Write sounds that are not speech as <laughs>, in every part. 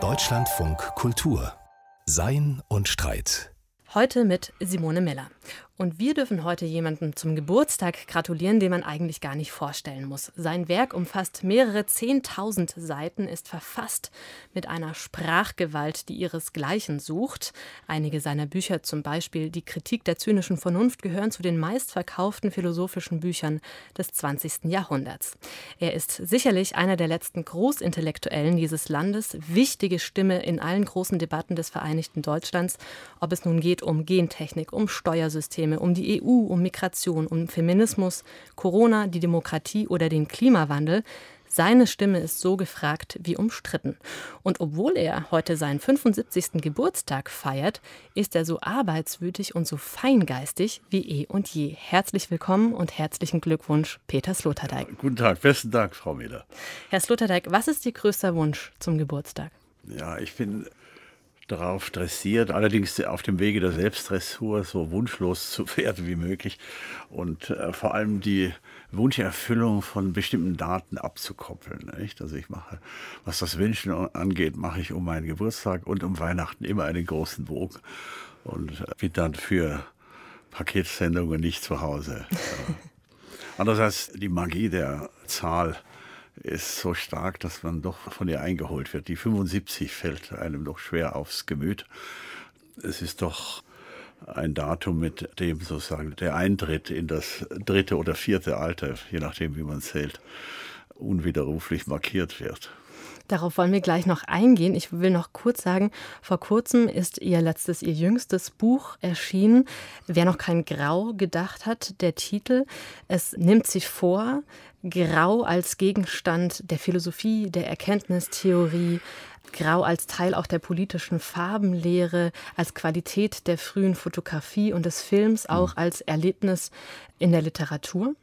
Deutschlandfunk Kultur Sein und Streit. Heute mit Simone Miller. Und wir dürfen heute jemandem zum Geburtstag gratulieren, den man eigentlich gar nicht vorstellen muss. Sein Werk umfasst mehrere Zehntausend Seiten, ist verfasst mit einer Sprachgewalt, die ihresgleichen sucht. Einige seiner Bücher, zum Beispiel Die Kritik der zynischen Vernunft, gehören zu den meistverkauften philosophischen Büchern des 20. Jahrhunderts. Er ist sicherlich einer der letzten Großintellektuellen dieses Landes, wichtige Stimme in allen großen Debatten des Vereinigten Deutschlands, ob es nun geht um Gentechnik, um Steuersysteme, Probleme, um die EU, um Migration, um Feminismus, Corona, die Demokratie oder den Klimawandel. Seine Stimme ist so gefragt wie umstritten. Und obwohl er heute seinen 75. Geburtstag feiert, ist er so arbeitswütig und so feingeistig wie eh und je. Herzlich willkommen und herzlichen Glückwunsch, Peter Sloterdijk. Guten Tag, besten Dank, Frau Meder. Herr Sloterdijk, was ist Ihr größter Wunsch zum Geburtstag? Ja, ich bin darauf dressiert, allerdings auf dem Wege der Selbstdressur so wunschlos zu <laughs> werden wie möglich und äh, vor allem die Wunscherfüllung von bestimmten Daten abzukoppeln. Nicht? Also ich mache, was das Wünschen angeht, mache ich um meinen Geburtstag und um Weihnachten immer einen großen Bogen und äh, bin dann für Paketsendungen nicht zu Hause. <laughs> Andererseits die Magie der Zahl ist so stark, dass man doch von ihr eingeholt wird. Die 75 fällt einem doch schwer aufs Gemüt. Es ist doch ein Datum, mit dem sozusagen der Eintritt in das dritte oder vierte Alter, je nachdem wie man zählt, unwiderruflich markiert wird. Darauf wollen wir gleich noch eingehen. Ich will noch kurz sagen, vor kurzem ist ihr letztes, ihr jüngstes Buch erschienen. Wer noch kein Grau gedacht hat, der Titel. Es nimmt sich vor, Grau als Gegenstand der Philosophie, der Erkenntnistheorie, Grau als Teil auch der politischen Farbenlehre, als Qualität der frühen Fotografie und des Films, auch als Erlebnis in der Literatur.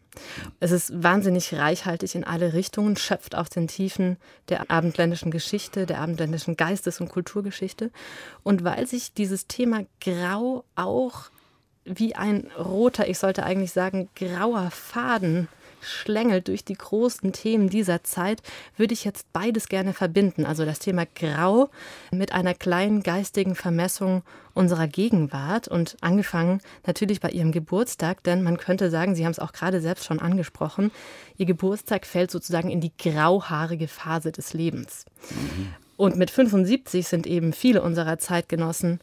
Es ist wahnsinnig reichhaltig in alle Richtungen, schöpft aus den Tiefen der abendländischen Geschichte, der abendländischen Geistes- und Kulturgeschichte. Und weil sich dieses Thema Grau auch wie ein roter, ich sollte eigentlich sagen, grauer Faden schlängelt durch die großen Themen dieser Zeit, würde ich jetzt beides gerne verbinden. Also das Thema Grau mit einer kleinen geistigen Vermessung unserer Gegenwart und angefangen natürlich bei Ihrem Geburtstag, denn man könnte sagen, Sie haben es auch gerade selbst schon angesprochen, Ihr Geburtstag fällt sozusagen in die grauhaarige Phase des Lebens. Mhm. Und mit 75 sind eben viele unserer Zeitgenossen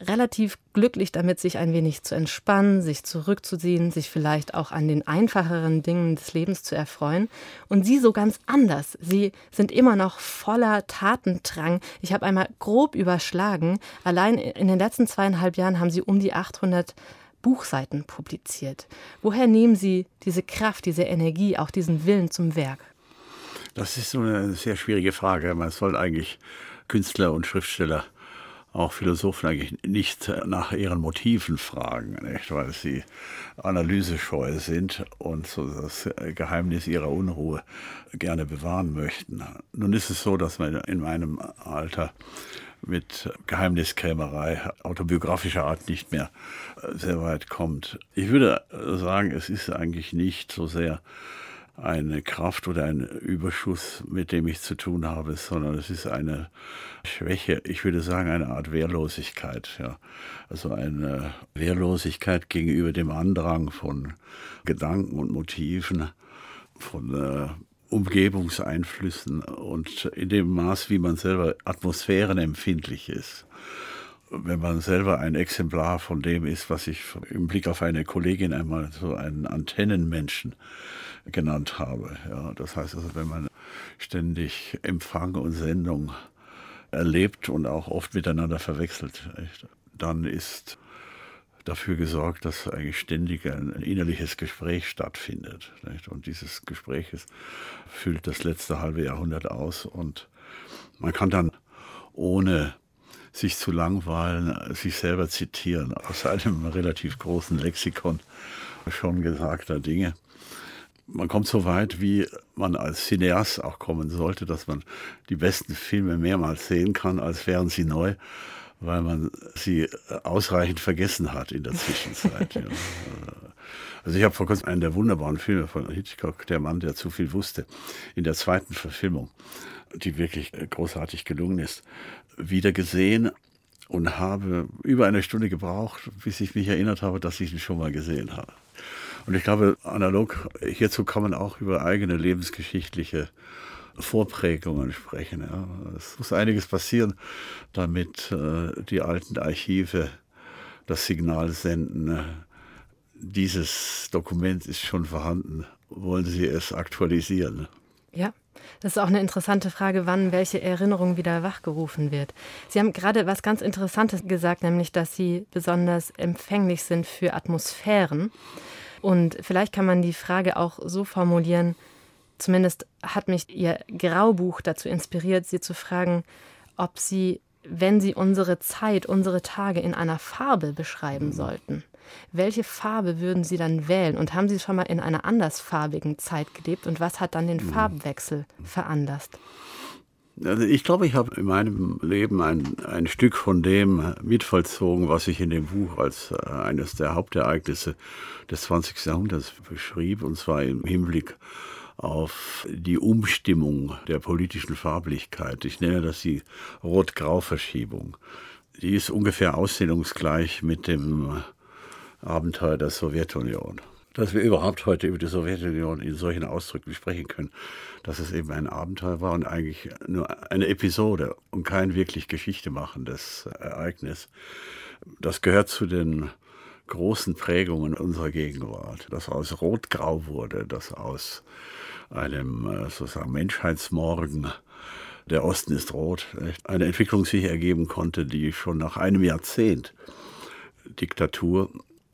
relativ glücklich damit, sich ein wenig zu entspannen, sich zurückzuziehen, sich vielleicht auch an den einfacheren Dingen des Lebens zu erfreuen. Und sie so ganz anders. Sie sind immer noch voller Tatendrang. Ich habe einmal grob überschlagen. Allein in den letzten zweieinhalb Jahren haben sie um die 800 Buchseiten publiziert. Woher nehmen Sie diese Kraft, diese Energie, auch diesen Willen zum Werk? Das ist so eine sehr schwierige Frage. Man soll eigentlich Künstler und Schriftsteller auch Philosophen eigentlich nicht nach ihren Motiven fragen, nicht? weil sie analysescheu sind und so das Geheimnis ihrer Unruhe gerne bewahren möchten. Nun ist es so, dass man in meinem Alter mit Geheimniskrämerei autobiografischer Art nicht mehr sehr weit kommt. Ich würde sagen, es ist eigentlich nicht so sehr eine Kraft oder ein Überschuss, mit dem ich zu tun habe, sondern es ist eine Schwäche, ich würde sagen eine Art Wehrlosigkeit. Ja. Also eine Wehrlosigkeit gegenüber dem Andrang von Gedanken und Motiven, von äh, Umgebungseinflüssen und in dem Maß, wie man selber atmosphärenempfindlich ist wenn man selber ein Exemplar von dem ist, was ich im Blick auf eine Kollegin einmal so einen Antennenmenschen genannt habe. Ja, das heißt also, wenn man ständig Empfang und Sendung erlebt und auch oft miteinander verwechselt, dann ist dafür gesorgt, dass eigentlich ständig ein innerliches Gespräch stattfindet. Und dieses Gespräch füllt das letzte halbe Jahrhundert aus und man kann dann ohne sich zu langweilen, sich selber zitieren aus einem relativ großen Lexikon schon gesagter Dinge man kommt so weit, wie man als Cineast auch kommen sollte, dass man die besten Filme mehrmals sehen kann, als wären sie neu, weil man sie ausreichend vergessen hat in der <laughs> Zwischenzeit. ja. Also ich habe vor kurzem einen der wunderbaren Filme von Hitchcock, Der Mann, der zu viel wusste, in der zweiten Verfilmung die wirklich großartig gelungen ist, wieder gesehen und habe über eine Stunde gebraucht, bis ich mich erinnert habe, dass ich ihn schon mal gesehen habe. Und ich glaube, analog hierzu kann man auch über eigene lebensgeschichtliche Vorprägungen sprechen. Ja. Es muss einiges passieren, damit äh, die alten Archive das Signal senden. Äh, dieses Dokument ist schon vorhanden. Wollen Sie es aktualisieren? Ja, das ist auch eine interessante Frage, wann welche Erinnerung wieder wachgerufen wird. Sie haben gerade was ganz Interessantes gesagt, nämlich, dass Sie besonders empfänglich sind für Atmosphären. Und vielleicht kann man die Frage auch so formulieren, zumindest hat mich Ihr Graubuch dazu inspiriert, Sie zu fragen, ob Sie, wenn Sie unsere Zeit, unsere Tage in einer Farbe beschreiben sollten, welche Farbe würden Sie dann wählen? Und haben Sie schon mal in einer andersfarbigen Zeit gelebt? Und was hat dann den mhm. Farbwechsel veranlasst? Also ich glaube, ich habe in meinem Leben ein, ein Stück von dem mitvollzogen, was ich in dem Buch als äh, eines der Hauptereignisse des 20. Jahrhunderts beschrieb, und zwar im Hinblick auf die Umstimmung der politischen Farblichkeit. Ich nenne das die Rot-Grau-Verschiebung. Die ist ungefähr aussehungsgleich mit dem Abenteuer der Sowjetunion. Dass wir überhaupt heute über die Sowjetunion in solchen Ausdrücken sprechen können, dass es eben ein Abenteuer war und eigentlich nur eine Episode und kein wirklich Geschichte machendes Ereignis. Das gehört zu den großen Prägungen unserer Gegenwart, das aus Rot-Grau wurde, das aus einem äh, sozusagen Menschheitsmorgen der Osten ist rot, eine Entwicklung sich ergeben konnte, die schon nach einem Jahrzehnt Diktatur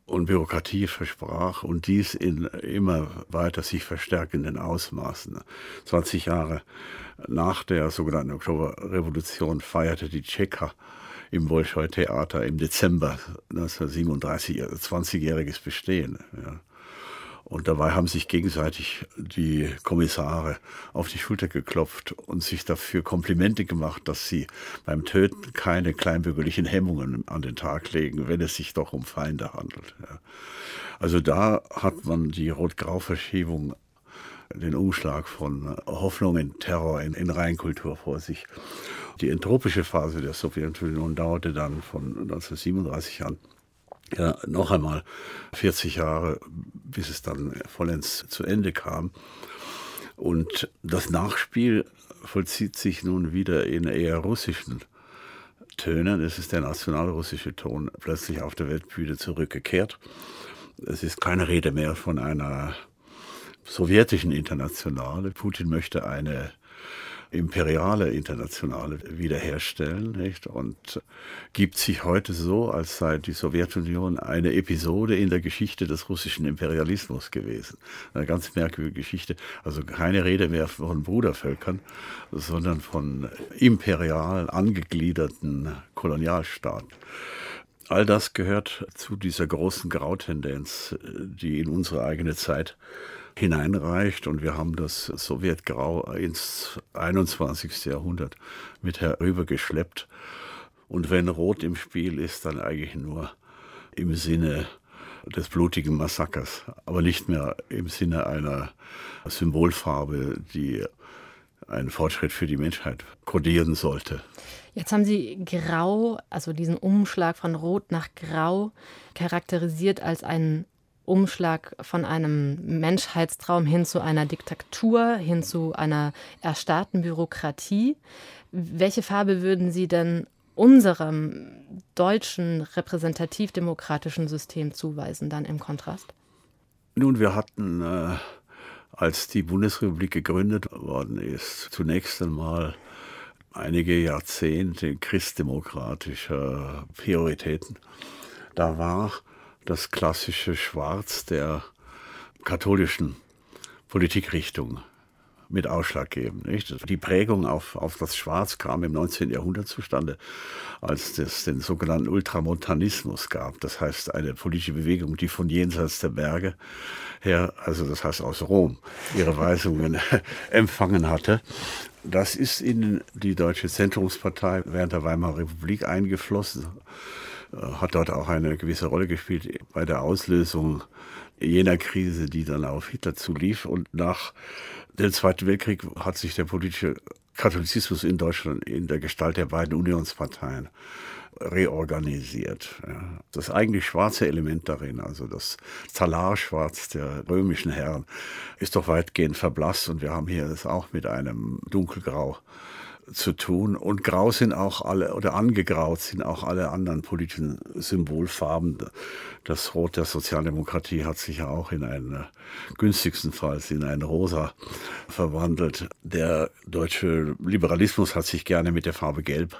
und Bürokratie versprach und dies in immer weiter sich verstärkenden Ausmaßen. 20 Jahre nach der sogenannten Oktoberrevolution feierte die Tschecher im Bolschoi-Theater im Dezember 1937 20-jähriges Bestehen. Ja. Und dabei haben sich gegenseitig die Kommissare auf die Schulter geklopft und sich dafür Komplimente gemacht, dass sie beim Töten keine kleinbürgerlichen Hemmungen an den Tag legen, wenn es sich doch um Feinde handelt. Also da hat man die Rot-Grau-Verschiebung den Umschlag von Hoffnung in Terror in, in Reinkultur vor sich. Die entropische Phase der Sowjetunion dauerte dann von 1937 an ja, noch einmal 40 Jahre, bis es dann vollends zu Ende kam. Und das Nachspiel vollzieht sich nun wieder in eher russischen Tönen. Es ist der nationalrussische Ton plötzlich auf der Weltbühne zurückgekehrt. Es ist keine Rede mehr von einer sowjetischen Internationale. Putin möchte eine imperiale Internationale wiederherstellen nicht? und gibt sich heute so, als sei die Sowjetunion eine Episode in der Geschichte des russischen Imperialismus gewesen. Eine ganz merkwürdige Geschichte. Also keine Rede mehr von Brudervölkern, sondern von imperial angegliederten Kolonialstaaten. All das gehört zu dieser großen Grautendenz, die in unsere eigene Zeit hineinreicht. Und wir haben das Sowjetgrau ins 21. Jahrhundert mit herübergeschleppt. Und wenn Rot im Spiel ist, dann eigentlich nur im Sinne des blutigen Massakers, aber nicht mehr im Sinne einer Symbolfarbe, die einen Fortschritt für die Menschheit kodieren sollte. Jetzt haben Sie Grau, also diesen Umschlag von Rot nach Grau, charakterisiert als einen Umschlag von einem Menschheitstraum hin zu einer Diktatur, hin zu einer erstarrten Bürokratie. Welche Farbe würden Sie denn unserem deutschen repräsentativ-demokratischen System zuweisen, dann im Kontrast? Nun, wir hatten, äh, als die Bundesrepublik gegründet worden ist, zunächst einmal einige Jahrzehnte christdemokratischer Prioritäten. Da war das klassische Schwarz der katholischen Politikrichtung mit ausschlaggebend. Nicht? Die Prägung auf, auf das Schwarz kam im 19. Jahrhundert zustande, als es den sogenannten Ultramontanismus gab. Das heißt, eine politische Bewegung, die von jenseits der Berge her, also das heißt aus Rom, ihre Weisungen <laughs> empfangen hatte. Das ist in die Deutsche Zentrumspartei während der Weimarer Republik eingeflossen hat dort auch eine gewisse Rolle gespielt bei der Auslösung jener Krise, die dann auf Hitler zulief. Und nach dem Zweiten Weltkrieg hat sich der politische Katholizismus in Deutschland in der Gestalt der beiden Unionsparteien reorganisiert. Das eigentlich schwarze Element darin, also das Talarschwarz der römischen Herren, ist doch weitgehend verblasst und wir haben hier es auch mit einem dunkelgrau zu tun. Und grau sind auch alle, oder angegraut sind auch alle anderen politischen Symbolfarben. Das Rot der Sozialdemokratie hat sich ja auch in einen, äh, günstigstenfalls in ein Rosa verwandelt. Der deutsche Liberalismus hat sich gerne mit der Farbe Gelb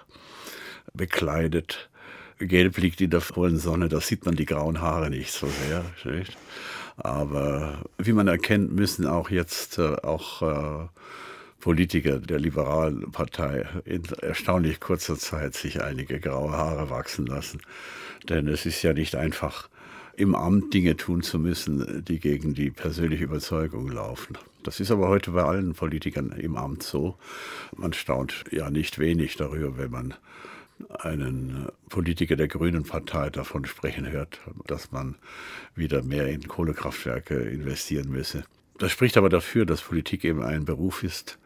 bekleidet. Gelb liegt in der vollen Sonne, da sieht man die grauen Haare nicht so sehr. Nicht? Aber wie man erkennt, müssen auch jetzt äh, auch äh, Politiker der liberalen Partei in erstaunlich kurzer Zeit sich einige graue Haare wachsen lassen. Denn es ist ja nicht einfach, im Amt Dinge tun zu müssen, die gegen die persönliche Überzeugung laufen. Das ist aber heute bei allen Politikern im Amt so. Man staunt ja nicht wenig darüber, wenn man einen Politiker der Grünen Partei davon sprechen hört, dass man wieder mehr in Kohlekraftwerke investieren müsse. Das spricht aber dafür, dass Politik eben ein Beruf ist,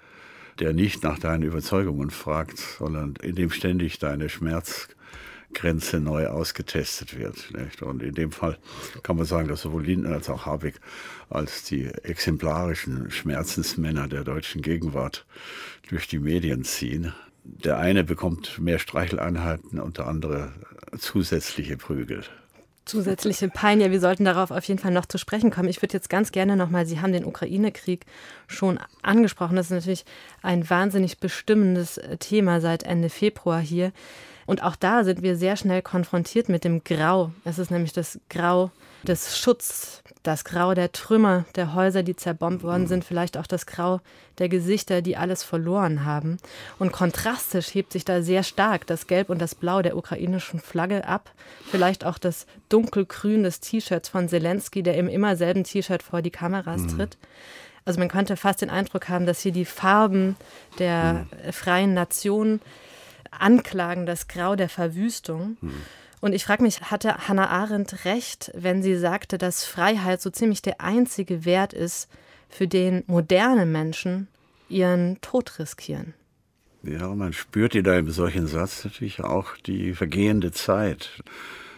der nicht nach deinen Überzeugungen fragt, sondern in dem ständig deine Schmerzgrenze neu ausgetestet wird. Nicht? Und in dem Fall kann man sagen, dass sowohl Lindner als auch Habeck als die exemplarischen Schmerzensmänner der deutschen Gegenwart durch die Medien ziehen. Der eine bekommt mehr Streicheleinheiten und der andere zusätzliche Prügel zusätzliche Pein. Ja, wir sollten darauf auf jeden Fall noch zu sprechen kommen. Ich würde jetzt ganz gerne nochmal, Sie haben den Ukraine-Krieg schon angesprochen. Das ist natürlich ein wahnsinnig bestimmendes Thema seit Ende Februar hier. Und auch da sind wir sehr schnell konfrontiert mit dem Grau. Es ist nämlich das Grau des Schutzes, das Grau der Trümmer, der Häuser, die zerbombt worden sind, vielleicht auch das Grau der Gesichter, die alles verloren haben. Und kontrastisch hebt sich da sehr stark das Gelb und das Blau der ukrainischen Flagge ab. Vielleicht auch das dunkelgrün des T-Shirts von Zelensky, der im immer selben T-Shirt vor die Kameras mhm. tritt. Also man könnte fast den Eindruck haben, dass hier die Farben der mhm. freien Nation anklagen, das Grau der Verwüstung. Mhm. Und ich frage mich, hatte Hannah Arendt recht, wenn sie sagte, dass Freiheit so ziemlich der einzige Wert ist, für den moderne Menschen ihren Tod riskieren? Ja, man spürt in einem solchen Satz natürlich auch die vergehende Zeit.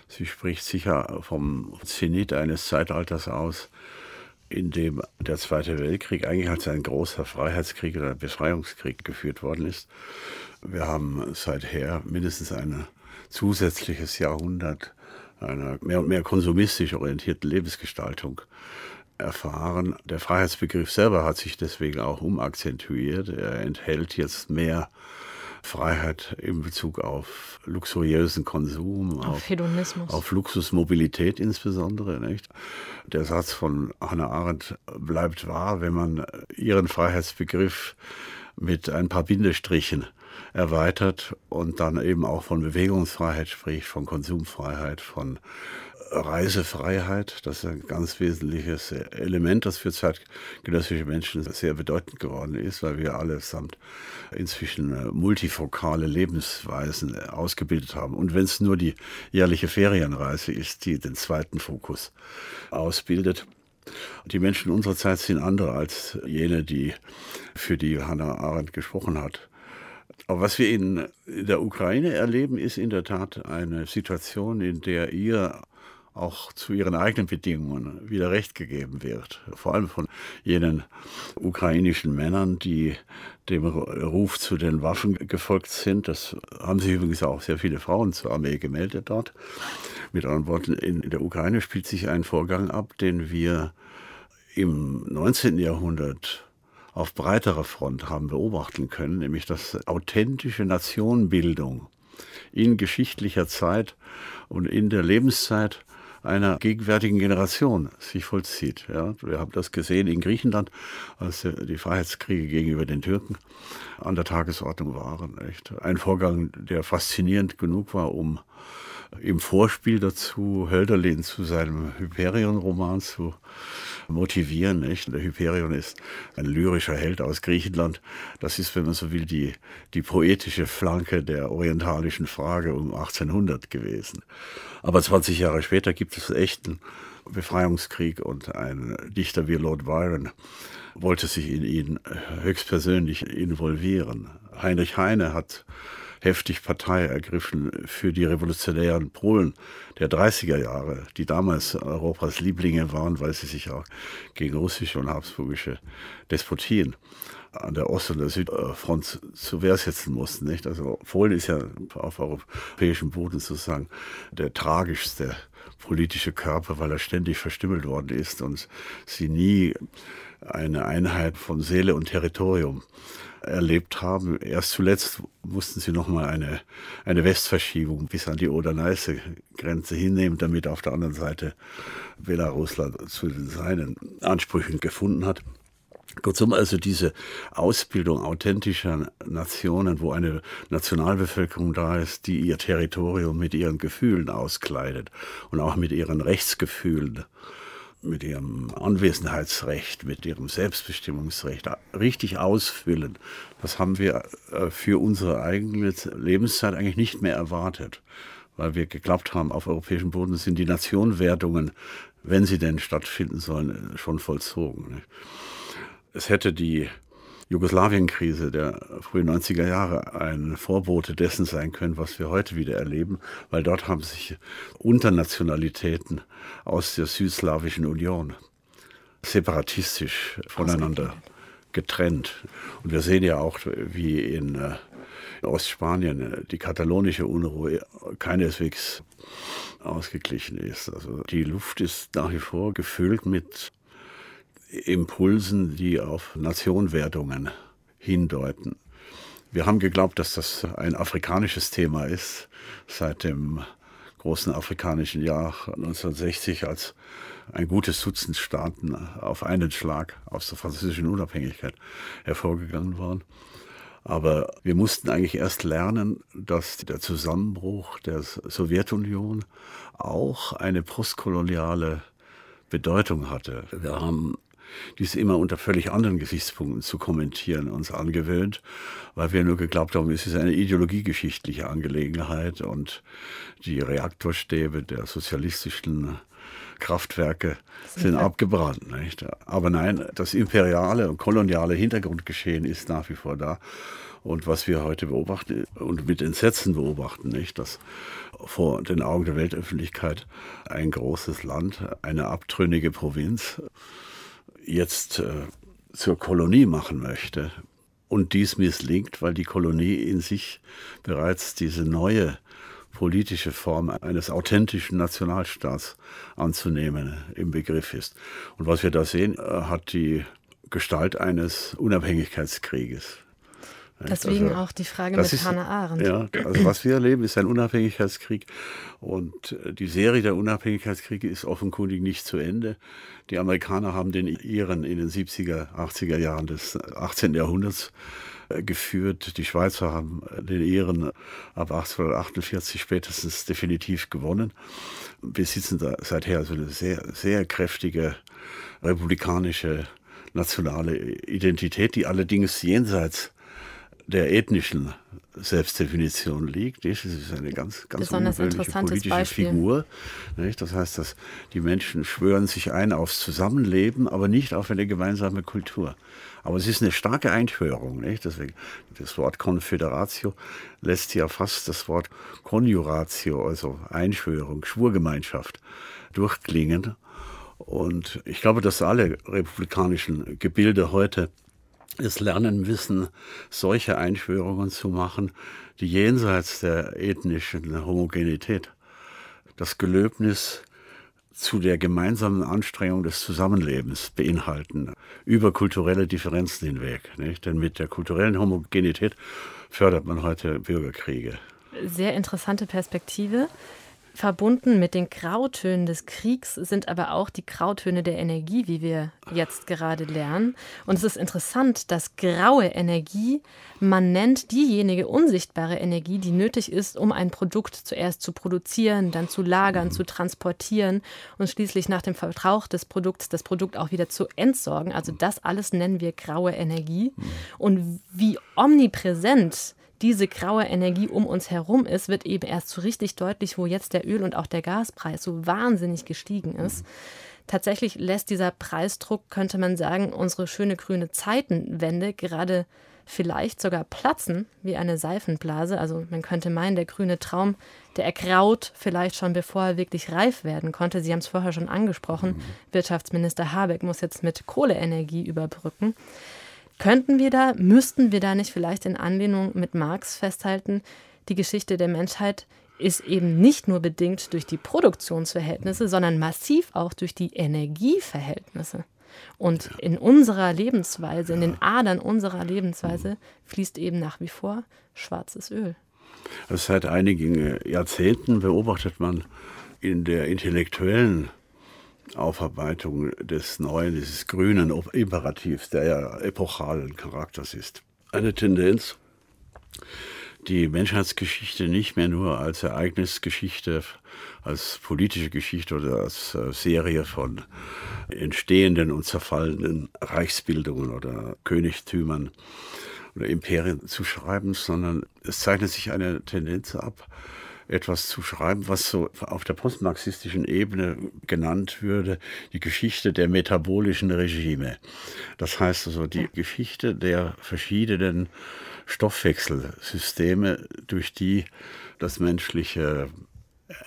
Sie spricht sicher vom Zenit eines Zeitalters aus, in dem der Zweite Weltkrieg eigentlich als ein großer Freiheitskrieg oder Befreiungskrieg geführt worden ist. Wir haben seither mindestens ein zusätzliches Jahrhundert einer mehr und mehr konsumistisch orientierten Lebensgestaltung erfahren. Der Freiheitsbegriff selber hat sich deswegen auch umakzentuiert. Er enthält jetzt mehr Freiheit in Bezug auf luxuriösen Konsum, auf, auf Hedonismus, auf Luxusmobilität insbesondere. Nicht? Der Satz von Hannah Arendt bleibt wahr, wenn man ihren Freiheitsbegriff mit ein paar Bindestrichen erweitert und dann eben auch von Bewegungsfreiheit spricht, von Konsumfreiheit, von Reisefreiheit. Das ist ein ganz wesentliches Element, das für zeitgenössische Menschen sehr bedeutend geworden ist, weil wir allesamt inzwischen äh, multifokale Lebensweisen ausgebildet haben. Und wenn es nur die jährliche Ferienreise ist, die den zweiten Fokus ausbildet, die Menschen unserer Zeit sind andere als jene, die für die Hannah Arendt gesprochen hat. Aber was wir in der Ukraine erleben, ist in der Tat eine Situation, in der ihr auch zu ihren eigenen Bedingungen wieder Recht gegeben wird. Vor allem von jenen ukrainischen Männern, die dem Ruf zu den Waffen gefolgt sind. Das haben sich übrigens auch sehr viele Frauen zur Armee gemeldet dort. Mit anderen Worten, in der Ukraine spielt sich ein Vorgang ab, den wir im 19. Jahrhundert auf breiterer Front haben beobachten können, nämlich dass authentische Nationenbildung in geschichtlicher Zeit und in der Lebenszeit einer gegenwärtigen Generation sich vollzieht. Ja, wir haben das gesehen in Griechenland, als die Freiheitskriege gegenüber den Türken an der Tagesordnung waren. Echt. Ein Vorgang, der faszinierend genug war, um im Vorspiel dazu Hölderlin zu seinem Hyperion-Roman zu motivieren. Nicht? Der Hyperion ist ein lyrischer Held aus Griechenland. Das ist, wenn man so will, die, die poetische Flanke der orientalischen Frage um 1800 gewesen. Aber 20 Jahre später gibt es echten Befreiungskrieg und ein Dichter wie Lord Byron wollte sich in ihn höchstpersönlich involvieren. Heinrich Heine hat heftig Partei ergriffen für die revolutionären Polen der 30er Jahre, die damals Europas Lieblinge waren, weil sie sich auch gegen russische und habsburgische Despotien an der Ost- und der Südfront zu Wehr setzen mussten. Nicht? Also Polen ist ja auf europäischem Boden sozusagen der tragischste politische Körper, weil er ständig verstümmelt worden ist und sie nie eine Einheit von Seele und Territorium erlebt haben. Erst zuletzt mussten sie nochmal eine, eine Westverschiebung bis an die Oder-Neiße-Grenze hinnehmen, damit auf der anderen Seite Belarusland zu seinen Ansprüchen gefunden hat. Kurzum, also diese Ausbildung authentischer Nationen, wo eine Nationalbevölkerung da ist, die ihr Territorium mit ihren Gefühlen auskleidet und auch mit ihren Rechtsgefühlen mit ihrem Anwesenheitsrecht, mit ihrem Selbstbestimmungsrecht richtig ausfüllen, das haben wir äh, für unsere eigene Lebenszeit eigentlich nicht mehr erwartet, weil wir geglaubt haben, auf europäischem Boden sind die Nationenwertungen, wenn sie denn stattfinden sollen, schon vollzogen. Es hätte die Jugoslawienkrise der frühen 90er Jahre ein Vorbote dessen sein können, was wir heute wieder erleben, weil dort haben sich Unternationalitäten aus der Südslawischen Union separatistisch voneinander getrennt. Und wir sehen ja auch, wie in äh, Ostspanien die katalonische Unruhe keineswegs ausgeglichen ist. Also die Luft ist nach wie vor gefüllt mit Impulsen, die auf Nationwertungen hindeuten. Wir haben geglaubt, dass das ein afrikanisches Thema ist, seit dem großen afrikanischen Jahr 1960, als ein gutes Dutzend Staaten auf einen Schlag aus der französischen Unabhängigkeit hervorgegangen waren. Aber wir mussten eigentlich erst lernen, dass der Zusammenbruch der Sowjetunion auch eine postkoloniale Bedeutung hatte. Wir haben dies immer unter völlig anderen Gesichtspunkten zu kommentieren, uns angewöhnt, weil wir nur geglaubt haben, es ist eine ideologiegeschichtliche Angelegenheit und die Reaktorstäbe der sozialistischen Kraftwerke sind abgebrannt. Nicht? Aber nein, das imperiale und koloniale Hintergrundgeschehen ist nach wie vor da. Und was wir heute beobachten und mit Entsetzen beobachten, nicht, dass vor den Augen der Weltöffentlichkeit ein großes Land, eine abtrünnige Provinz, jetzt äh, zur Kolonie machen möchte und dies misslingt, weil die Kolonie in sich bereits diese neue politische Form eines authentischen Nationalstaats anzunehmen im Begriff ist. Und was wir da sehen, äh, hat die Gestalt eines Unabhängigkeitskrieges. Deswegen also, auch die Frage mit ist, Hannah Arendt. Ja, also was wir erleben, ist ein Unabhängigkeitskrieg. Und äh, die Serie der Unabhängigkeitskriege ist offenkundig nicht zu Ende. Die Amerikaner haben den ihren in den 70er, 80er Jahren des 18. Jahrhunderts äh, geführt. Die Schweizer haben den ihren ab 1848 spätestens definitiv gewonnen. Besitzen da seither also eine sehr, sehr kräftige republikanische nationale Identität, die allerdings jenseits der ethnischen Selbstdefinition liegt. Das ist eine ganz, ganz ungewöhnliche politische Beispiel. Figur. Das heißt, dass die Menschen schwören sich ein aufs Zusammenleben, aber nicht auf eine gemeinsame Kultur. Aber es ist eine starke Einschwörung. Nicht? Deswegen, das Wort Confederatio lässt ja fast das Wort Conjuratio, also Einschwörung, Schwurgemeinschaft, durchklingen. Und ich glaube, dass alle republikanischen Gebilde heute es lernen müssen, solche Einschwörungen zu machen, die jenseits der ethnischen Homogenität das Gelöbnis zu der gemeinsamen Anstrengung des Zusammenlebens beinhalten, über kulturelle Differenzen hinweg. Nicht? Denn mit der kulturellen Homogenität fördert man heute Bürgerkriege. Sehr interessante Perspektive. Verbunden mit den Grautönen des Kriegs sind aber auch die Grautöne der Energie, wie wir jetzt gerade lernen. Und es ist interessant, dass graue Energie, man nennt diejenige unsichtbare Energie, die nötig ist, um ein Produkt zuerst zu produzieren, dann zu lagern, zu transportieren und schließlich nach dem Verbrauch des Produkts das Produkt auch wieder zu entsorgen. Also das alles nennen wir graue Energie. Und wie omnipräsent diese graue Energie um uns herum ist, wird eben erst so richtig deutlich, wo jetzt der Öl- und auch der Gaspreis so wahnsinnig gestiegen ist. Tatsächlich lässt dieser Preisdruck, könnte man sagen, unsere schöne grüne Zeitenwende gerade vielleicht sogar platzen wie eine Seifenblase. Also man könnte meinen, der grüne Traum, der ergraut vielleicht schon bevor er wirklich reif werden konnte. Sie haben es vorher schon angesprochen. Mhm. Wirtschaftsminister Habeck muss jetzt mit Kohleenergie überbrücken. Könnten wir da, müssten wir da nicht vielleicht in Anlehnung mit Marx festhalten, die Geschichte der Menschheit ist eben nicht nur bedingt durch die Produktionsverhältnisse, sondern massiv auch durch die Energieverhältnisse. Und in unserer Lebensweise, in den Adern unserer Lebensweise fließt eben nach wie vor schwarzes Öl. Also seit einigen Jahrzehnten beobachtet man in der intellektuellen Aufarbeitung des neuen, dieses grünen Imperativs, der ja epochalen Charakters ist. Eine Tendenz, die Menschheitsgeschichte nicht mehr nur als Ereignisgeschichte, als politische Geschichte oder als äh, Serie von entstehenden und zerfallenden Reichsbildungen oder Königtümern oder Imperien zu schreiben, sondern es zeichnet sich eine Tendenz ab, etwas zu schreiben, was so auf der postmarxistischen Ebene genannt würde, die Geschichte der metabolischen Regime. Das heißt also die Geschichte der verschiedenen Stoffwechselsysteme, durch die das menschliche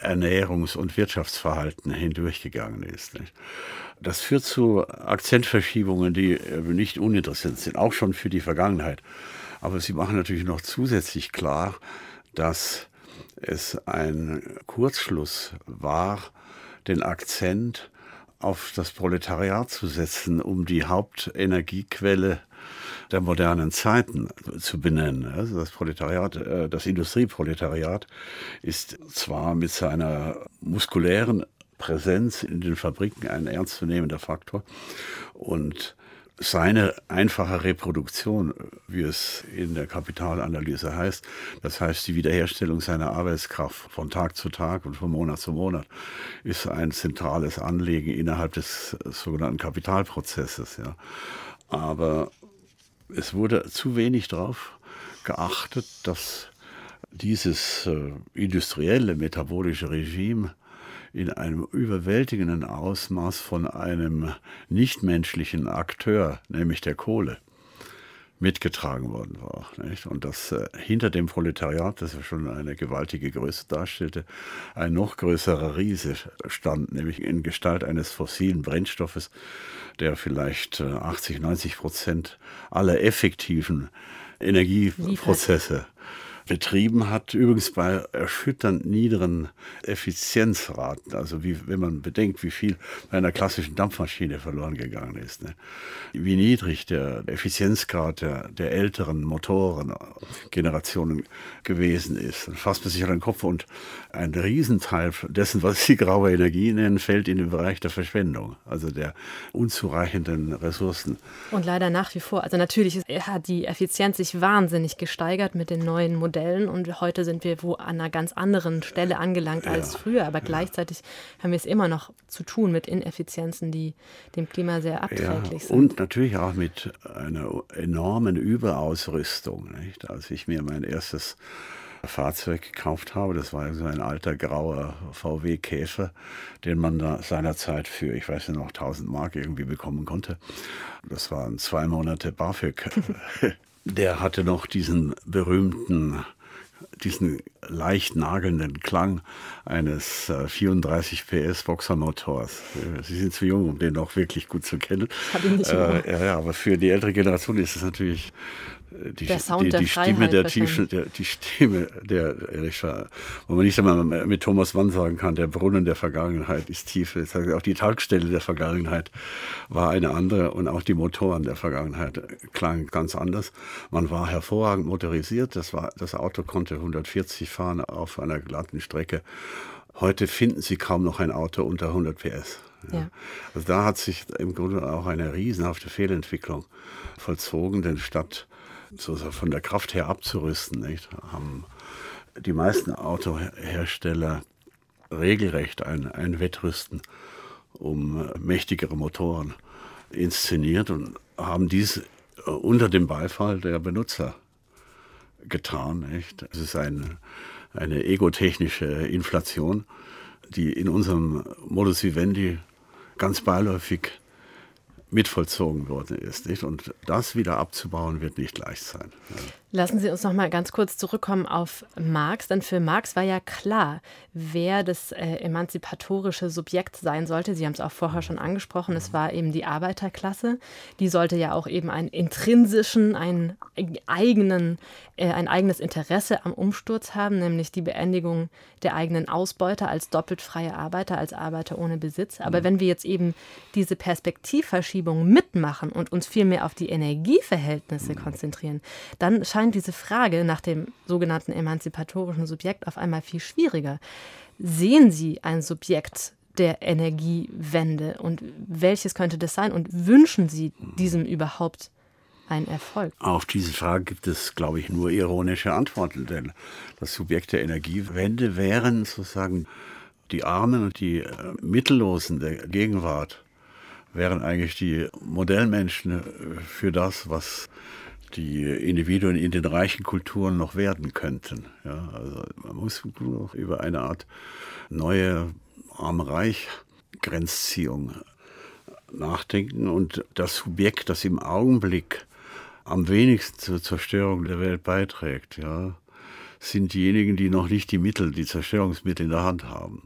Ernährungs- und Wirtschaftsverhalten hindurchgegangen ist. Das führt zu Akzentverschiebungen, die nicht uninteressant sind, auch schon für die Vergangenheit. Aber sie machen natürlich noch zusätzlich klar, dass es ein Kurzschluss war, den Akzent auf das Proletariat zu setzen, um die Hauptenergiequelle der modernen Zeiten zu benennen. Also das Proletariat, äh, das Industrieproletariat ist zwar mit seiner muskulären Präsenz in den Fabriken ein ernstzunehmender Faktor und seine einfache Reproduktion, wie es in der Kapitalanalyse heißt, das heißt die Wiederherstellung seiner Arbeitskraft von Tag zu Tag und von Monat zu Monat, ist ein zentrales Anliegen innerhalb des sogenannten Kapitalprozesses. Ja. Aber es wurde zu wenig darauf geachtet, dass dieses äh, industrielle metabolische Regime in einem überwältigenden Ausmaß von einem nichtmenschlichen Akteur, nämlich der Kohle, mitgetragen worden war. Nicht? Und dass äh, hinter dem Proletariat, das ja schon eine gewaltige Größe darstellte, ein noch größerer Riese stand, nämlich in Gestalt eines fossilen Brennstoffes, der vielleicht 80, äh, 90 Prozent aller effektiven Energieprozesse Liefert betrieben hat, übrigens bei erschütternd niederen Effizienzraten. Also wie, wenn man bedenkt, wie viel bei einer klassischen Dampfmaschine verloren gegangen ist. Ne? Wie niedrig der Effizienzgrad der, der älteren Motorengenerationen gewesen ist. Dann fasst man sich an den Kopf und ein Riesenteil dessen, was Sie graue Energie nennen, fällt in den Bereich der Verschwendung, also der unzureichenden Ressourcen. Und leider nach wie vor. Also natürlich hat die Effizienz sich wahnsinnig gesteigert mit den neuen Modellen Modellen und heute sind wir wo an einer ganz anderen Stelle angelangt als ja, früher. Aber ja. gleichzeitig haben wir es immer noch zu tun mit Ineffizienzen, die dem Klima sehr abträglich ja, sind. Und natürlich auch mit einer enormen Überausrüstung. Nicht? Als ich mir mein erstes Fahrzeug gekauft habe. Das war so ein alter grauer VW Käfer, den man da seinerzeit für, ich weiß nicht noch, 1000 Mark irgendwie bekommen konnte. Das waren zwei Monate BAföG. <laughs> der hatte noch diesen berühmten, diesen leicht nagelnden Klang eines 34 äh, PS Boxermotors. Äh, Sie sind zu jung, um den noch wirklich gut zu kennen. Hab ich nicht äh, ja, ja, aber für die ältere Generation ist es natürlich die, der Sound die, die der Stimme der tiefen, der, die Stimme der, wo man nicht einmal mit Thomas Mann sagen kann, der Brunnen der Vergangenheit ist tief. Auch die Talgstelle der Vergangenheit war eine andere und auch die Motoren der Vergangenheit klangen ganz anders. Man war hervorragend motorisiert. Das war, das Auto konnte 140 fahren auf einer glatten Strecke Heute finden Sie kaum noch ein Auto unter 100 PS. Ja. Ja. Also da hat sich im Grunde auch eine riesenhafte Fehlentwicklung vollzogen, denn statt von der Kraft her abzurüsten, nicht, haben die meisten Autohersteller regelrecht ein, ein Wettrüsten um mächtigere Motoren inszeniert und haben dies unter dem Beifall der Benutzer getan. Nicht? Es ist eine, eine egotechnische Inflation, die in unserem Modus vivendi ganz beiläufig mitvollzogen worden ist. Nicht? Und das wieder abzubauen wird nicht leicht sein. Ja. Lassen Sie uns noch mal ganz kurz zurückkommen auf Marx, denn für Marx war ja klar, wer das äh, emanzipatorische Subjekt sein sollte. Sie haben es auch vorher schon angesprochen, es war eben die Arbeiterklasse. Die sollte ja auch eben einen intrinsischen, einen eigenen, äh, ein eigenes Interesse am Umsturz haben, nämlich die Beendigung der eigenen Ausbeute als doppelt freie Arbeiter, als Arbeiter ohne Besitz. Aber mhm. wenn wir jetzt eben diese Perspektivverschiebung mitmachen und uns vielmehr auf die Energieverhältnisse konzentrieren, dann scheint erscheint diese Frage nach dem sogenannten emanzipatorischen Subjekt auf einmal viel schwieriger. Sehen Sie ein Subjekt der Energiewende und welches könnte das sein und wünschen Sie diesem überhaupt einen Erfolg? Auf diese Frage gibt es, glaube ich, nur ironische Antworten, denn das Subjekt der Energiewende wären sozusagen die Armen und die äh, Mittellosen der Gegenwart, wären eigentlich die Modellmenschen für das, was die Individuen in den reichen Kulturen noch werden könnten. Ja, also man muss über eine Art neue Arm-Reich-Grenzziehung nachdenken und das Subjekt, das im Augenblick am wenigsten zur Zerstörung der Welt beiträgt, ja, sind diejenigen, die noch nicht die Mittel, die Zerstörungsmittel in der Hand haben.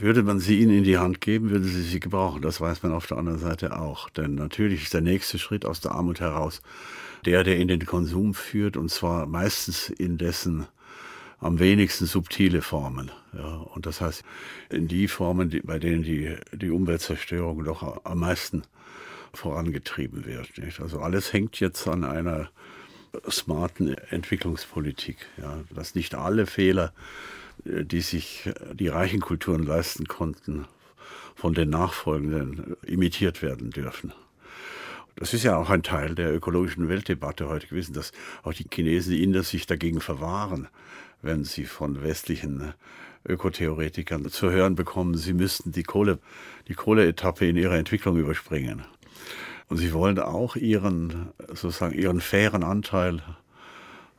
Würde man sie ihnen in die Hand geben, würden sie sie gebrauchen. Das weiß man auf der anderen Seite auch. Denn natürlich ist der nächste Schritt aus der Armut heraus der, der in den Konsum führt, und zwar meistens in dessen am wenigsten subtile Formen. Ja, und das heißt, in die Formen, die, bei denen die, die Umweltzerstörung doch am meisten vorangetrieben wird. Nicht? Also alles hängt jetzt an einer smarten Entwicklungspolitik, ja, dass nicht alle Fehler die sich die reichen Kulturen leisten konnten, von den nachfolgenden imitiert werden dürfen. Das ist ja auch ein Teil der ökologischen Weltdebatte heute gewesen, dass auch die Chinesen, die Inder sich dagegen verwahren, wenn sie von westlichen Ökotheoretikern zu hören bekommen, sie müssten die Kohle, die Kohleetappe in ihrer Entwicklung überspringen. Und sie wollen auch ihren, sozusagen, ihren fairen Anteil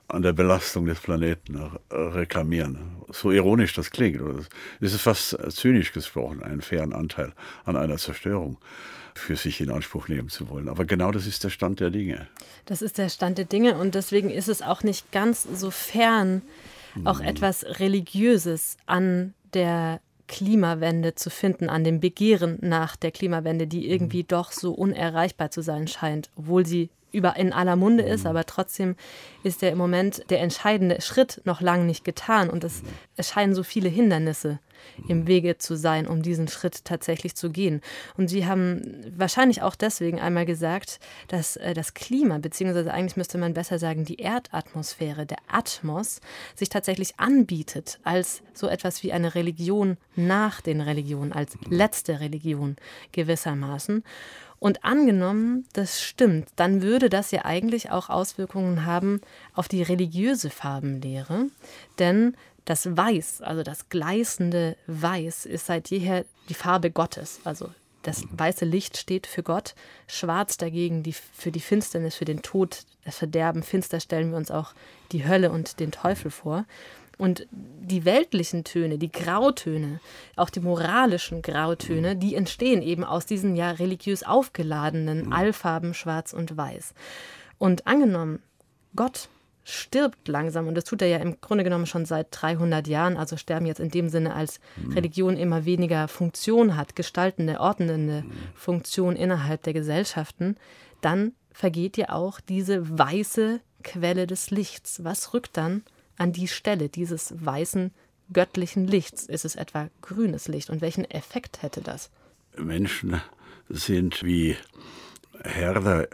an der Belastung des Planeten äh, reklamieren. So ironisch das klingt. Es ist fast zynisch gesprochen, einen fairen Anteil an einer Zerstörung für sich in Anspruch nehmen zu wollen. Aber genau das ist der Stand der Dinge. Das ist der Stand der Dinge und deswegen ist es auch nicht ganz so fern, auch mhm. etwas Religiöses an der Klimawende zu finden, an dem Begehren nach der Klimawende, die irgendwie mhm. doch so unerreichbar zu sein scheint, obwohl sie über in aller Munde ist, mhm. aber trotzdem ist der im Moment der entscheidende Schritt noch lange nicht getan und es, es scheinen so viele Hindernisse im Wege zu sein, um diesen Schritt tatsächlich zu gehen. Und Sie haben wahrscheinlich auch deswegen einmal gesagt, dass äh, das Klima, beziehungsweise eigentlich müsste man besser sagen, die Erdatmosphäre, der Atmos, sich tatsächlich anbietet als so etwas wie eine Religion nach den Religionen, als letzte Religion gewissermaßen. Und angenommen, das stimmt, dann würde das ja eigentlich auch Auswirkungen haben auf die religiöse Farbenlehre. Denn das Weiß, also das gleißende Weiß, ist seit jeher die Farbe Gottes. Also das weiße Licht steht für Gott, schwarz dagegen die, für die Finsternis, für den Tod, das Verderben. Finster stellen wir uns auch die Hölle und den Teufel vor. Und die weltlichen Töne, die Grautöne, auch die moralischen Grautöne, die entstehen eben aus diesen ja religiös aufgeladenen Allfarben Schwarz und Weiß. Und angenommen, Gott stirbt langsam, und das tut er ja im Grunde genommen schon seit 300 Jahren, also sterben jetzt in dem Sinne, als Religion immer weniger Funktion hat, gestaltende, ordnende Funktion innerhalb der Gesellschaften, dann vergeht ja auch diese weiße Quelle des Lichts. Was rückt dann an die Stelle dieses weißen göttlichen Lichts? Ist es etwa grünes Licht? Und welchen Effekt hätte das? Menschen sind wie Herder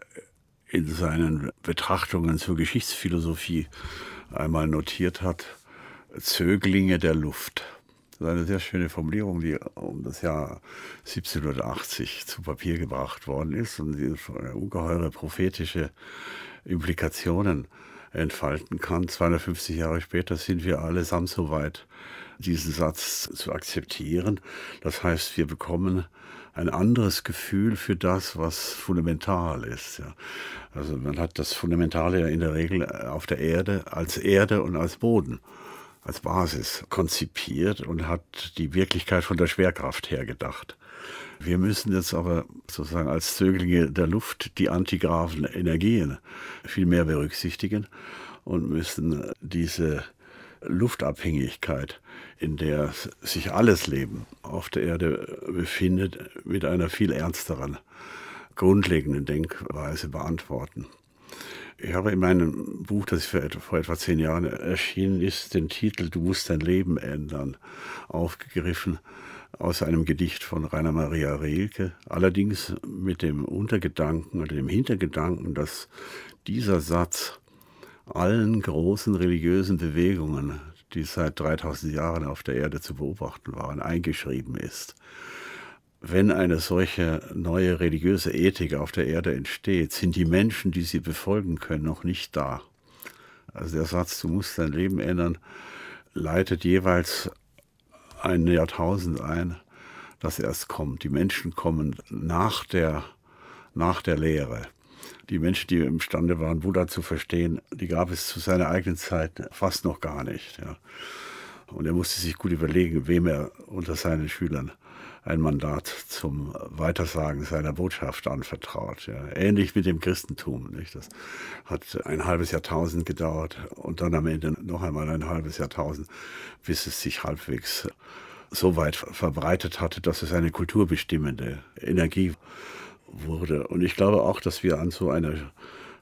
in seinen Betrachtungen zur Geschichtsphilosophie einmal notiert hat, Zöglinge der Luft. Das ist eine sehr schöne Formulierung, die um das Jahr 1780 zu Papier gebracht worden ist und die ungeheure prophetische Implikationen entfalten kann. 250 Jahre später sind wir allesamt so weit, diesen Satz zu akzeptieren. Das heißt, wir bekommen ein anderes Gefühl für das, was fundamental ist. Ja. Also man hat das Fundamentale ja in der Regel auf der Erde als Erde und als Boden, als Basis konzipiert und hat die Wirklichkeit von der Schwerkraft her gedacht. Wir müssen jetzt aber sozusagen als Zöglinge der Luft die antigraven Energien viel mehr berücksichtigen und müssen diese Luftabhängigkeit, in der sich alles Leben auf der Erde befindet, mit einer viel ernsteren, grundlegenden Denkweise beantworten. Ich habe in meinem Buch, das vor etwa zehn Jahren erschienen ist, den Titel Du musst dein Leben ändern aufgegriffen aus einem Gedicht von Rainer Maria Rilke, allerdings mit dem Untergedanken oder dem Hintergedanken, dass dieser Satz allen großen religiösen Bewegungen, die seit 3000 Jahren auf der Erde zu beobachten waren, eingeschrieben ist. Wenn eine solche neue religiöse Ethik auf der Erde entsteht, sind die Menschen, die sie befolgen können, noch nicht da. Also der Satz, du musst dein Leben ändern, leitet jeweils ein Jahrtausend ein, das erst kommt. Die Menschen kommen nach der, nach der Lehre die Menschen, die imstande waren, Buddha zu verstehen, die gab es zu seiner eigenen Zeit fast noch gar nicht. Ja. Und er musste sich gut überlegen, wem er unter seinen Schülern ein Mandat zum Weitersagen seiner Botschaft anvertraut. Ja. Ähnlich mit dem Christentum. Nicht? Das hat ein halbes Jahrtausend gedauert und dann am Ende noch einmal ein halbes Jahrtausend, bis es sich halbwegs so weit verbreitet hatte, dass es eine kulturbestimmende Energie wurde. Und ich glaube auch, dass wir an so einer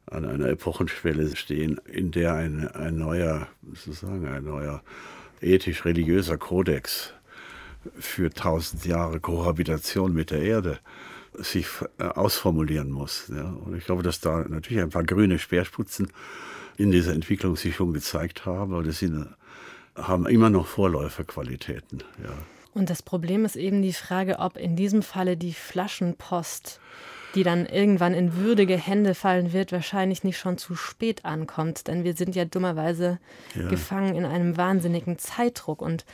an einer Epochenschwelle stehen, in der ein, ein neuer, sozusagen ein neuer ethisch-religiöser Kodex für tausend Jahre Kohabitation mit der Erde sich äh, ausformulieren muss. Ja. Und ich glaube, dass da natürlich ein paar grüne Speersputzen in dieser Entwicklung sich schon gezeigt haben, aber das sind, haben immer noch Vorläuferqualitäten. Ja. Und das Problem ist eben die Frage, ob in diesem Falle die Flaschenpost, die dann irgendwann in würdige Hände fallen wird, wahrscheinlich nicht schon zu spät ankommt. Denn wir sind ja dummerweise ja. gefangen in einem wahnsinnigen Zeitdruck. Und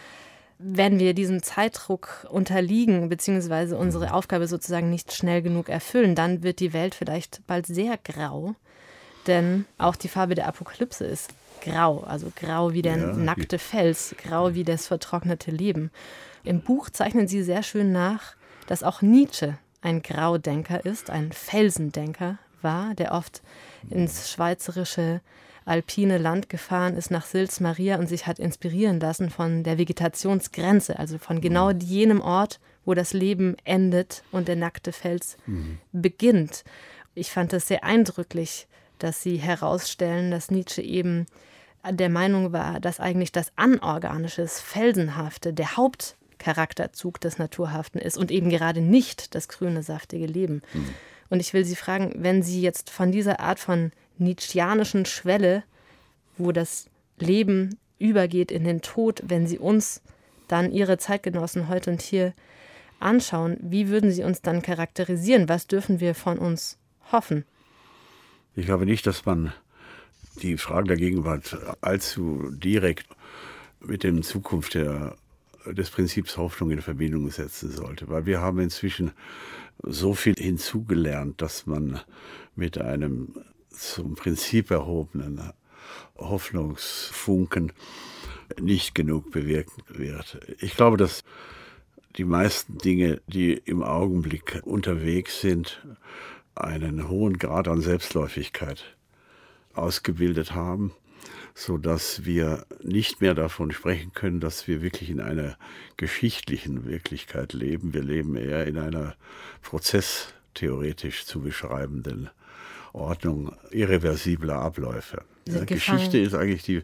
wenn wir diesem Zeitdruck unterliegen, beziehungsweise unsere mhm. Aufgabe sozusagen nicht schnell genug erfüllen, dann wird die Welt vielleicht bald sehr grau. Denn auch die Farbe der Apokalypse ist grau, also grau wie der ja. nackte Fels, grau wie das vertrocknete Leben. Im Buch zeichnen Sie sehr schön nach, dass auch Nietzsche ein Graudenker ist, ein Felsendenker war, der oft ins schweizerische alpine Land gefahren ist nach Sils Maria und sich hat inspirieren lassen von der Vegetationsgrenze, also von genau mhm. jenem Ort, wo das Leben endet und der nackte Fels mhm. beginnt. Ich fand es sehr eindrücklich, dass Sie herausstellen, dass Nietzsche eben der Meinung war, dass eigentlich das Anorganische, das Felsenhafte der Haupt Charakterzug des Naturhaften ist und eben gerade nicht das grüne, saftige Leben. Mhm. Und ich will Sie fragen, wenn Sie jetzt von dieser Art von Nietzscheanischen Schwelle, wo das Leben übergeht in den Tod, wenn Sie uns dann Ihre Zeitgenossen heute und hier anschauen, wie würden Sie uns dann charakterisieren? Was dürfen wir von uns hoffen? Ich glaube nicht, dass man die Fragen der Gegenwart allzu direkt mit der Zukunft der des Prinzips Hoffnung in Verbindung setzen sollte. Weil wir haben inzwischen so viel hinzugelernt, dass man mit einem zum Prinzip erhobenen Hoffnungsfunken nicht genug bewirken wird. Ich glaube, dass die meisten Dinge, die im Augenblick unterwegs sind, einen hohen Grad an Selbstläufigkeit ausgebildet haben so dass wir nicht mehr davon sprechen können, dass wir wirklich in einer geschichtlichen Wirklichkeit leben. Wir leben eher in einer prozesstheoretisch zu beschreibenden Ordnung irreversibler Abläufe. Ja, Geschichte ist eigentlich die,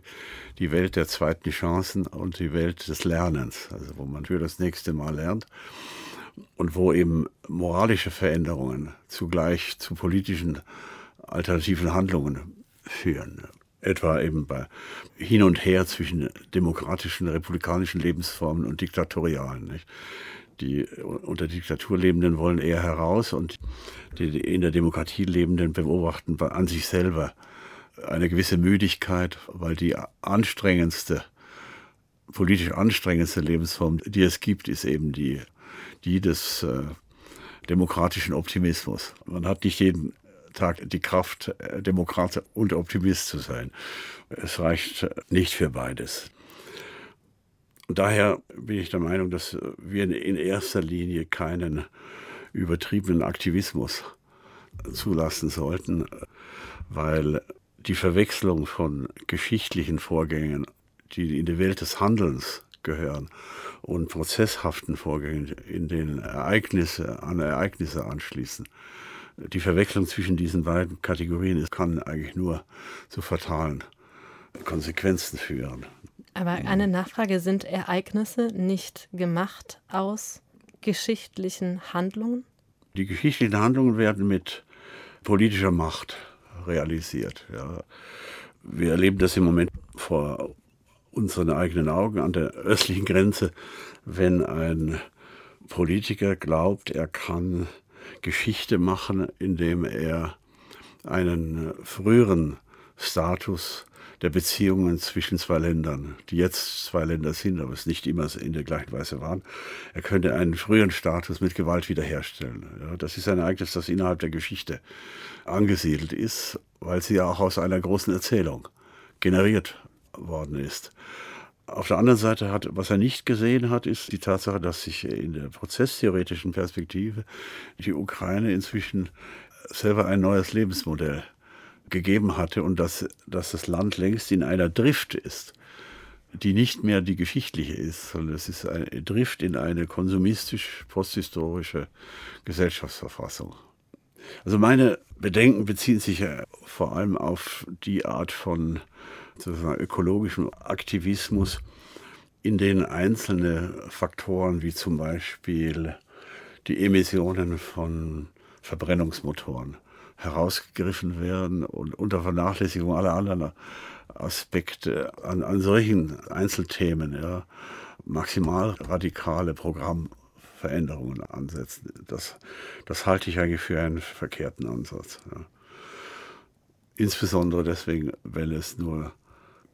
die Welt der zweiten Chancen und die Welt des Lernens, also wo man für das nächste Mal lernt und wo eben moralische Veränderungen zugleich zu politischen alternativen Handlungen führen etwa eben bei hin und her zwischen demokratischen, republikanischen Lebensformen und diktatorialen. Nicht? Die unter Diktatur lebenden wollen eher heraus und die in der Demokratie lebenden beobachten an sich selber eine gewisse Müdigkeit, weil die anstrengendste, politisch anstrengendste Lebensform, die es gibt, ist eben die, die des äh, demokratischen Optimismus. Man hat nicht jeden Tag die Kraft, äh, Demokrat und Optimist zu sein. Es reicht nicht für beides. Daher bin ich der Meinung, dass wir in erster Linie keinen übertriebenen Aktivismus zulassen sollten, weil die Verwechslung von geschichtlichen Vorgängen, die in die Welt des Handelns gehören, und prozesshaften Vorgängen, in denen Ereignisse an Ereignisse anschließen, die Verwechslung zwischen diesen beiden Kategorien kann eigentlich nur zu fatalen Konsequenzen führen. Aber eine Nachfrage, sind Ereignisse nicht gemacht aus geschichtlichen Handlungen? Die geschichtlichen Handlungen werden mit politischer Macht realisiert. Ja. Wir erleben das im Moment vor unseren eigenen Augen an der östlichen Grenze, wenn ein Politiker glaubt, er kann Geschichte machen, indem er einen früheren Status der Beziehungen zwischen zwei Ländern, die jetzt zwei Länder sind, aber es nicht immer in der gleichen Weise waren. Er könnte einen früheren Status mit Gewalt wiederherstellen. Ja, das ist ein Ereignis, das innerhalb der Geschichte angesiedelt ist, weil sie ja auch aus einer großen Erzählung generiert worden ist. Auf der anderen Seite hat, was er nicht gesehen hat, ist die Tatsache, dass sich in der prozesstheoretischen Perspektive die Ukraine inzwischen selber ein neues Lebensmodell gegeben hatte und dass, dass das Land längst in einer Drift ist, die nicht mehr die geschichtliche ist, sondern es ist eine Drift in eine konsumistisch-posthistorische Gesellschaftsverfassung. Also meine Bedenken beziehen sich vor allem auf die Art von sozusagen ökologischem Aktivismus, in denen einzelne Faktoren wie zum Beispiel die Emissionen von Verbrennungsmotoren herausgegriffen werden und unter Vernachlässigung aller anderen Aspekte an, an solchen Einzelthemen ja, maximal radikale Programmveränderungen ansetzen. Das, das halte ich eigentlich für einen verkehrten Ansatz. Ja. Insbesondere deswegen, wenn es nur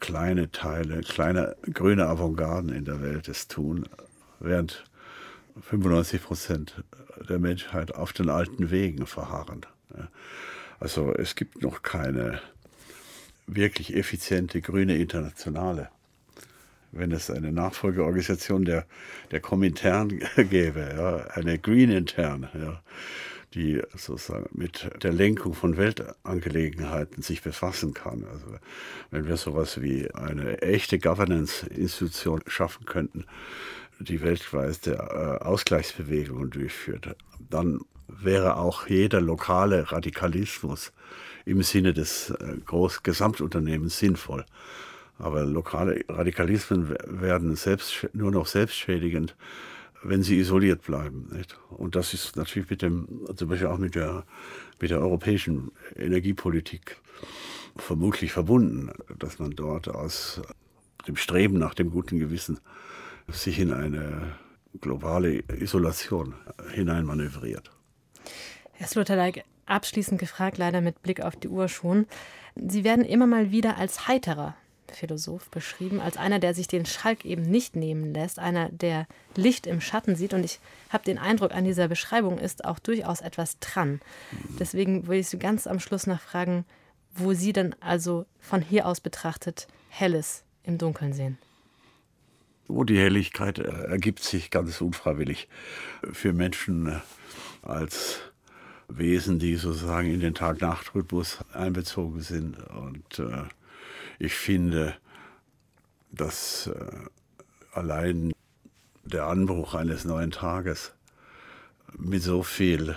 kleine Teile, kleine grüne Avantgarden in der Welt es tun, während 95 Prozent der Menschheit auf den alten Wegen verharren. Also es gibt noch keine wirklich effiziente grüne Internationale. Wenn es eine Nachfolgeorganisation der, der Komintern <laughs> gäbe, ja, eine Green Intern, ja, die sozusagen mit der Lenkung von Weltangelegenheiten sich befassen kann. Also wenn wir sowas wie eine echte Governance-Institution schaffen könnten, die weltweit äh, Ausgleichsbewegungen durchführt, dann wäre auch jeder lokale Radikalismus im Sinne des äh, Groß Gesamtunternehmens sinnvoll. Aber lokale Radikalismen werden selbst, nur noch selbstschädigend, wenn sie isoliert bleiben. Nicht? Und das ist natürlich mit dem, zum Beispiel auch mit der, mit der europäischen Energiepolitik vermutlich verbunden, dass man dort aus dem Streben nach dem guten Gewissen sich in eine globale Isolation hineinmanövriert. Herr Sloterdijk, abschließend gefragt, leider mit Blick auf die Uhr schon. Sie werden immer mal wieder als heiterer Philosoph beschrieben, als einer, der sich den Schalk eben nicht nehmen lässt, einer, der Licht im Schatten sieht. Und ich habe den Eindruck, an dieser Beschreibung ist auch durchaus etwas dran. Deswegen würde ich Sie ganz am Schluss noch fragen, wo Sie dann also von hier aus betrachtet Helles im Dunkeln sehen. Wo die Helligkeit äh, ergibt sich ganz unfreiwillig für Menschen äh, als Wesen, die sozusagen in den Tag-Nacht-Rhythmus einbezogen sind. Und äh, ich finde, dass äh, allein der Anbruch eines neuen Tages mit so viel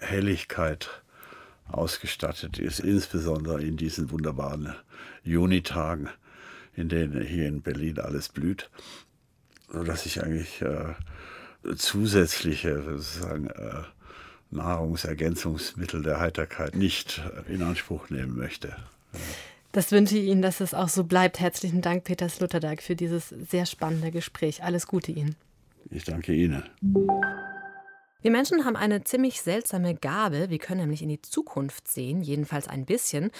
Helligkeit ausgestattet ist, insbesondere in diesen wunderbaren Junitagen, in denen hier in Berlin alles blüht, sodass ich eigentlich äh, zusätzliche sozusagen äh, Nahrungsergänzungsmittel der Heiterkeit nicht in Anspruch nehmen möchte. Das wünsche ich Ihnen, dass es auch so bleibt. Herzlichen Dank, Peter Sloterdijk, für dieses sehr spannende Gespräch. Alles Gute Ihnen. Ich danke Ihnen. Wir Menschen haben eine ziemlich seltsame Gabe. Wir können nämlich in die Zukunft sehen, jedenfalls ein bisschen.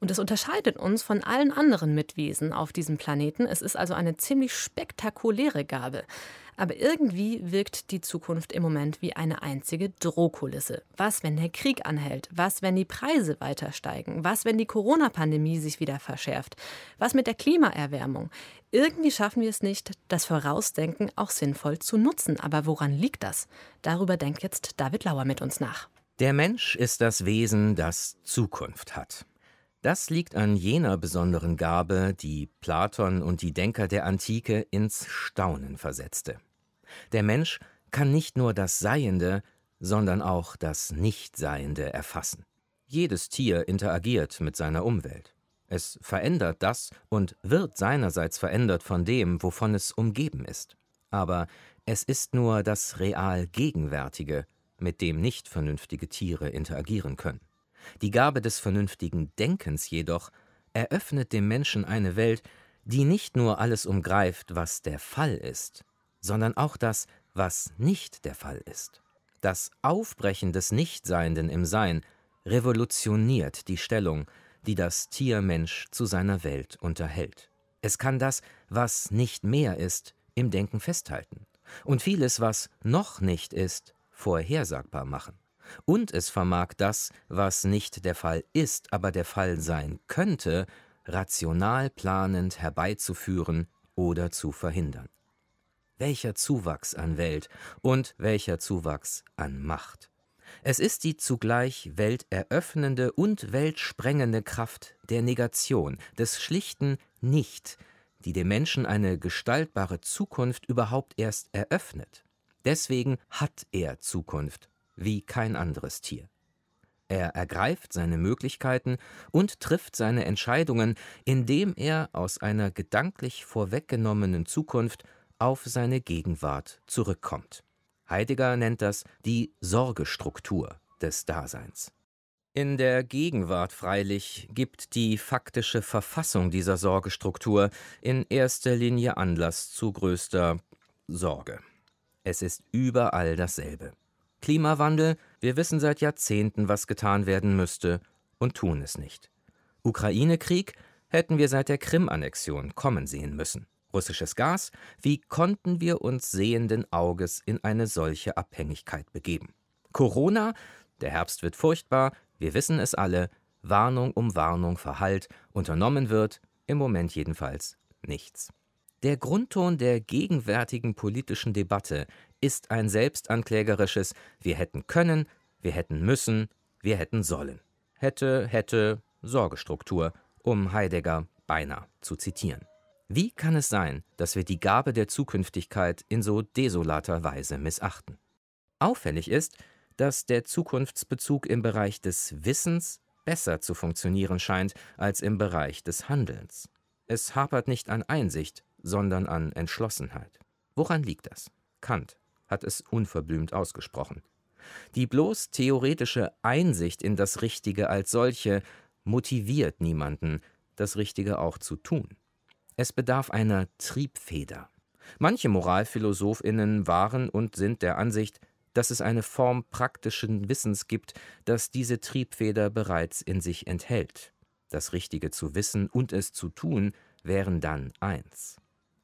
Und das unterscheidet uns von allen anderen Mitwesen auf diesem Planeten. Es ist also eine ziemlich spektakuläre Gabe. Aber irgendwie wirkt die Zukunft im Moment wie eine einzige Drohkulisse. Was, wenn der Krieg anhält? Was, wenn die Preise weiter steigen? Was, wenn die Corona-Pandemie sich wieder verschärft? Was mit der Klimaerwärmung? Irgendwie schaffen wir es nicht, das Vorausdenken auch sinnvoll zu nutzen. Aber woran liegt das? Darüber denkt jetzt David Lauer mit uns nach. Der Mensch ist das Wesen, das Zukunft hat. Das liegt an jener besonderen Gabe, die Platon und die Denker der Antike ins Staunen versetzte. Der Mensch kann nicht nur das Seiende, sondern auch das Nichtseiende erfassen. Jedes Tier interagiert mit seiner Umwelt. Es verändert das und wird seinerseits verändert von dem, wovon es umgeben ist. Aber es ist nur das real Gegenwärtige, mit dem nicht vernünftige Tiere interagieren können. Die Gabe des vernünftigen Denkens jedoch eröffnet dem Menschen eine Welt, die nicht nur alles umgreift, was der Fall ist, sondern auch das, was nicht der Fall ist. Das Aufbrechen des Nichtseienden im Sein revolutioniert die Stellung, die das Tiermensch zu seiner Welt unterhält. Es kann das, was nicht mehr ist, im Denken festhalten und vieles, was noch nicht ist, vorhersagbar machen. Und es vermag das, was nicht der Fall ist, aber der Fall sein könnte, rational planend herbeizuführen oder zu verhindern. Welcher Zuwachs an Welt und welcher Zuwachs an Macht. Es ist die zugleich welteröffnende und weltsprengende Kraft der Negation, des schlichten Nicht, die dem Menschen eine gestaltbare Zukunft überhaupt erst eröffnet. Deswegen hat er Zukunft wie kein anderes Tier. Er ergreift seine Möglichkeiten und trifft seine Entscheidungen, indem er aus einer gedanklich vorweggenommenen Zukunft auf seine Gegenwart zurückkommt. Heidegger nennt das die Sorgestruktur des Daseins. In der Gegenwart freilich gibt die faktische Verfassung dieser Sorgestruktur in erster Linie Anlass zu größter Sorge. Es ist überall dasselbe. Klimawandel, wir wissen seit Jahrzehnten, was getan werden müsste und tun es nicht. Ukraine-Krieg hätten wir seit der Krim-Annexion kommen sehen müssen. Russisches Gas, wie konnten wir uns sehenden Auges in eine solche Abhängigkeit begeben? Corona, der Herbst wird furchtbar, wir wissen es alle, Warnung um Warnung verhallt, unternommen wird, im Moment jedenfalls nichts. Der Grundton der gegenwärtigen politischen Debatte ist ein selbstanklägerisches Wir hätten können, wir hätten müssen, wir hätten sollen. Hätte, hätte, Sorgestruktur, um Heidegger beinahe zu zitieren. Wie kann es sein, dass wir die Gabe der Zukünftigkeit in so desolater Weise missachten? Auffällig ist, dass der Zukunftsbezug im Bereich des Wissens besser zu funktionieren scheint als im Bereich des Handelns. Es hapert nicht an Einsicht, sondern an Entschlossenheit. Woran liegt das? Kant hat es unverblümt ausgesprochen. Die bloß theoretische Einsicht in das Richtige als solche motiviert niemanden, das Richtige auch zu tun. Es bedarf einer Triebfeder. Manche Moralphilosophinnen waren und sind der Ansicht, dass es eine Form praktischen Wissens gibt, das diese Triebfeder bereits in sich enthält. Das Richtige zu wissen und es zu tun wären dann eins.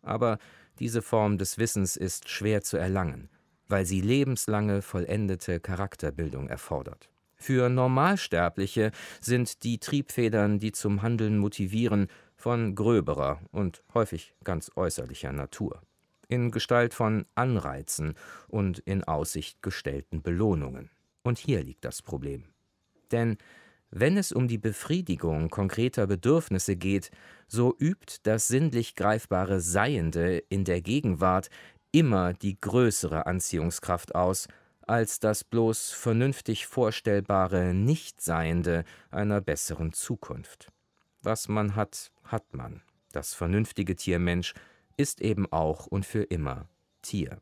Aber diese Form des Wissens ist schwer zu erlangen weil sie lebenslange vollendete Charakterbildung erfordert. Für Normalsterbliche sind die Triebfedern, die zum Handeln motivieren, von gröberer und häufig ganz äußerlicher Natur, in Gestalt von Anreizen und in Aussicht gestellten Belohnungen. Und hier liegt das Problem. Denn wenn es um die Befriedigung konkreter Bedürfnisse geht, so übt das sinnlich greifbare Seiende in der Gegenwart immer die größere Anziehungskraft aus, als das bloß vernünftig vorstellbare Nichtseiende einer besseren Zukunft. Was man hat, hat man. Das vernünftige Tiermensch ist eben auch und für immer Tier.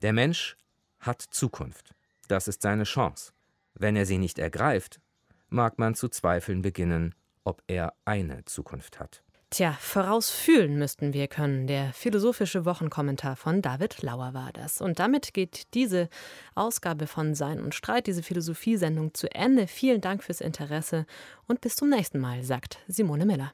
Der Mensch hat Zukunft. Das ist seine Chance. Wenn er sie nicht ergreift, mag man zu zweifeln beginnen, ob er eine Zukunft hat. Tja, vorausfühlen müssten wir können. Der philosophische Wochenkommentar von David Lauer war das. Und damit geht diese Ausgabe von Sein und Streit, diese Philosophiesendung zu Ende. Vielen Dank fürs Interesse und bis zum nächsten Mal, sagt Simone Miller.